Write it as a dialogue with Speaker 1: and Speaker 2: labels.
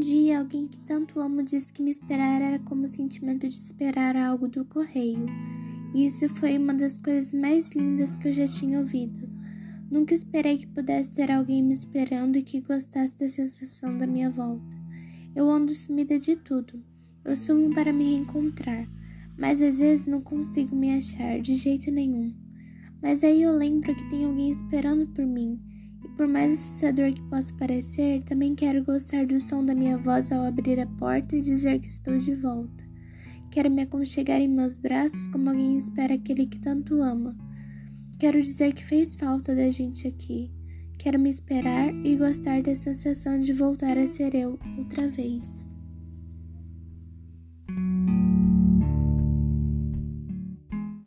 Speaker 1: dia, alguém que tanto amo disse que me esperar era como o sentimento de esperar algo do correio. E isso foi uma das coisas mais lindas que eu já tinha ouvido. Nunca esperei que pudesse ter alguém me esperando e que gostasse da sensação da minha volta. Eu ando sumida de tudo. Eu sumo para me reencontrar, mas às vezes não consigo me achar de jeito nenhum. Mas aí eu lembro que tem alguém esperando por mim, e por mais assustador que possa parecer, também quero gostar do som da minha voz ao abrir a porta e dizer que estou de volta. Quero me aconchegar em meus braços como alguém espera aquele que tanto ama. Quero dizer que fez falta da gente aqui. Quero me esperar e gostar da sensação de voltar a ser eu outra vez.